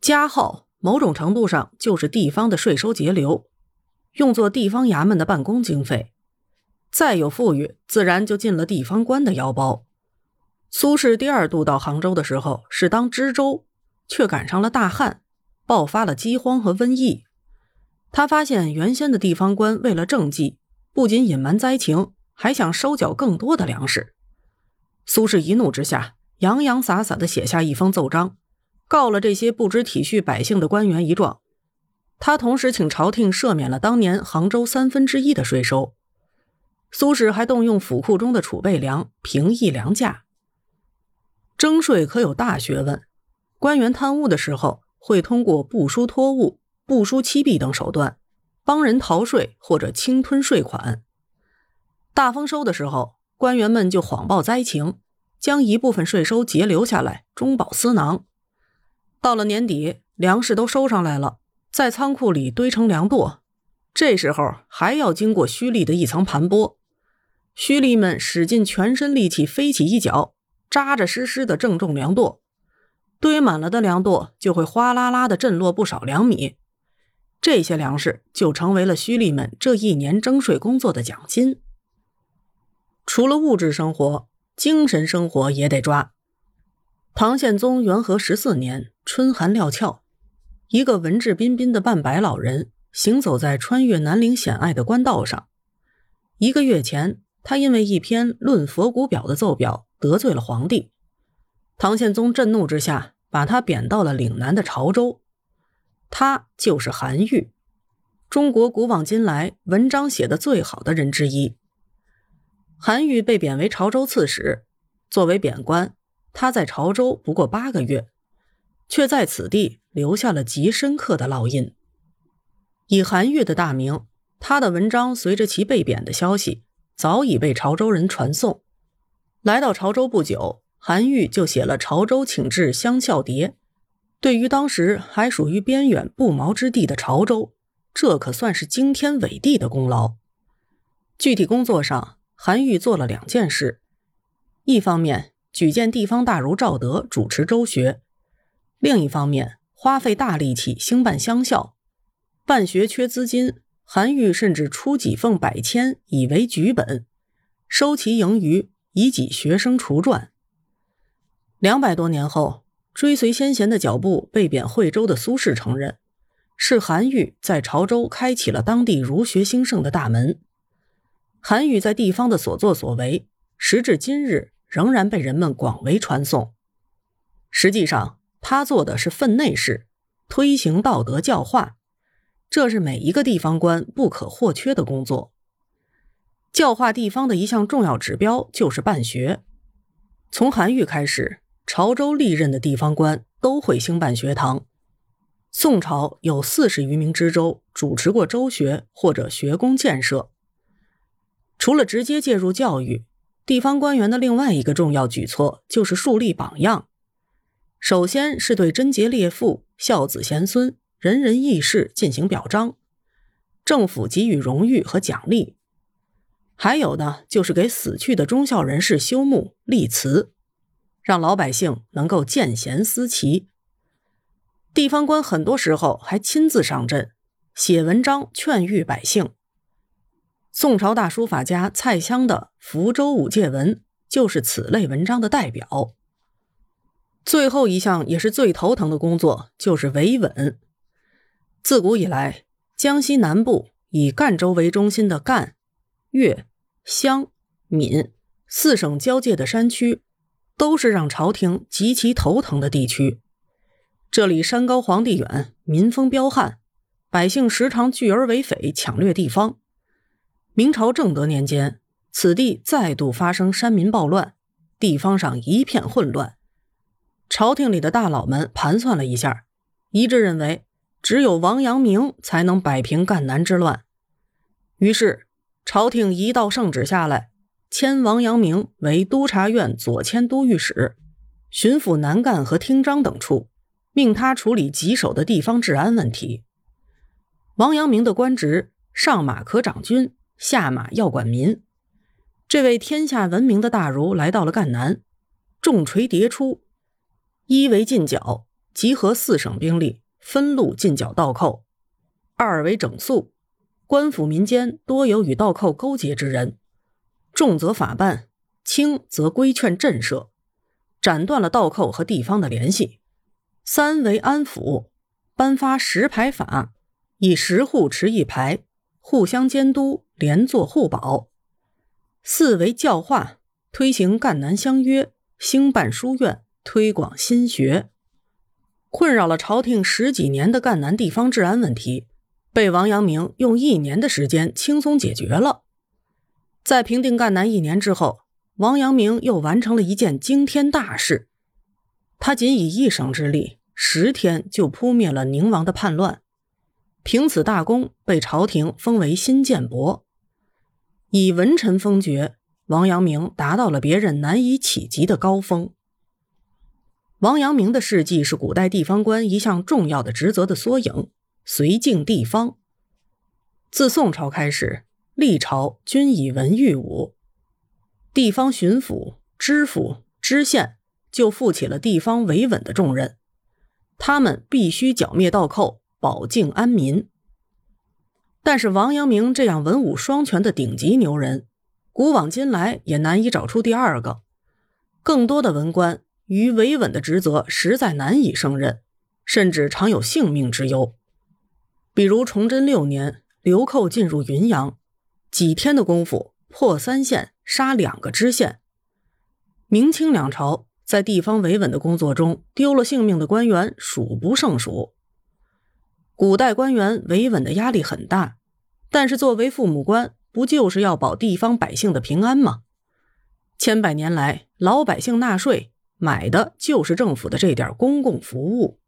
加号某种程度上就是地方的税收节流，用作地方衙门的办公经费。再有富裕，自然就进了地方官的腰包。苏轼第二度到杭州的时候是当知州，却赶上了大旱，爆发了饥荒和瘟疫。他发现原先的地方官为了政绩，不仅隐瞒灾情，还想收缴更多的粮食。苏轼一怒之下，洋洋洒洒的写下一封奏章，告了这些不知体恤百姓的官员一状。他同时请朝廷赦免了当年杭州三分之一的税收。苏轼还动用府库中的储备粮，平抑粮价。征税可有大学问，官员贪污的时候，会通过不书托物。不输欺弊等手段，帮人逃税或者侵吞税款。大丰收的时候，官员们就谎报灾情，将一部分税收截留下来，中饱私囊。到了年底，粮食都收上来了，在仓库里堆成粮垛。这时候还要经过胥吏的一层盘剥，胥吏们使尽全身力气飞起一脚，扎扎实实的正中粮垛，堆满了的粮垛就会哗啦啦的震落不少粮米。这些粮食就成为了胥吏们这一年征税工作的奖金。除了物质生活，精神生活也得抓。唐宪宗元和十四年春寒料峭，一个文质彬彬的半白老人行走在穿越南陵险隘的官道上。一个月前，他因为一篇论佛骨表的奏表得罪了皇帝，唐宪宗震怒之下，把他贬到了岭南的潮州。他就是韩愈，中国古往今来文章写的最好的人之一。韩愈被贬为潮州刺史，作为贬官，他在潮州不过八个月，却在此地留下了极深刻的烙印。以韩愈的大名，他的文章随着其被贬的消息，早已被潮州人传颂。来到潮州不久，韩愈就写了《潮州请致乡校牒》。对于当时还属于边远不毛之地的潮州，这可算是惊天伟地的功劳。具体工作上，韩愈做了两件事：一方面举荐地方大儒赵德主持州学；另一方面花费大力气兴办乡校。办学缺资金，韩愈甚至出几俸百千以为举本，收其盈余以给学生除传。两百多年后。追随先贤的脚步，被贬惠州的苏轼承认，是韩愈在潮州开启了当地儒学兴盛的大门。韩愈在地方的所作所为，时至今日仍然被人们广为传颂。实际上，他做的是分内事，推行道德教化，这是每一个地方官不可或缺的工作。教化地方的一项重要指标就是办学，从韩愈开始。潮州历任的地方官都会兴办学堂。宋朝有四十余名知州主持过州学或者学宫建设。除了直接介入教育，地方官员的另外一个重要举措就是树立榜样。首先是对贞洁烈妇、孝子贤孙、仁人义士进行表彰，政府给予荣誉和奖励。还有呢，就是给死去的忠孝人士修墓立祠。让老百姓能够见贤思齐。地方官很多时候还亲自上阵，写文章劝谕百姓。宋朝大书法家蔡襄的《福州五戒文》就是此类文章的代表。最后一项也是最头疼的工作，就是维稳。自古以来，江西南部以赣州为中心的赣、粤、湘、闽四省交界的山区。都是让朝廷极其头疼的地区。这里山高皇帝远，民风彪悍，百姓时常聚而为匪，抢掠地方。明朝正德年间，此地再度发生山民暴乱，地方上一片混乱。朝廷里的大佬们盘算了一下，一致认为只有王阳明才能摆平赣南之乱。于是，朝廷一道圣旨下来。迁王阳明为督察院左迁都御史，巡抚南赣和听章等处，命他处理棘手的地方治安问题。王阳明的官职上马可掌军，下马要管民。这位天下闻名的大儒来到了赣南，重锤迭出，一为进剿，集合四省兵力，分路进剿盗寇；二为整肃，官府民间多有与盗寇勾结之人，重则法办，轻则规劝震慑，斩断了盗寇和地方的联系；三为安抚，颁发十牌法，以十户持一牌，互相监督，连坐互保；四为教化，推行赣南相约，兴办书院，推广新学。困扰了朝廷十几年的赣南地方治安问题，被王阳明用一年的时间轻松解决了。在平定赣南一年之后，王阳明又完成了一件惊天大事。他仅以一省之力，十天就扑灭了宁王的叛乱，凭此大功，被朝廷封为新建伯，以文臣封爵。王阳明达到了别人难以企及的高峰。王阳明的事迹是古代地方官一项重要的职责的缩影，绥靖地方。自宋朝开始，历朝均以文御武，地方巡抚、知府、知县就负起了地方维稳的重任，他们必须剿灭盗寇，保境安民。但是王阳明这样文武双全的顶级牛人，古往今来也难以找出第二个。更多的文官。于维稳的职责实在难以胜任，甚至常有性命之忧。比如崇祯六年，流寇进入云阳，几天的功夫破三县，杀两个知县。明清两朝在地方维稳的工作中丢了性命的官员数不胜数。古代官员维稳的压力很大，但是作为父母官，不就是要保地方百姓的平安吗？千百年来，老百姓纳税。买的就是政府的这点公共服务。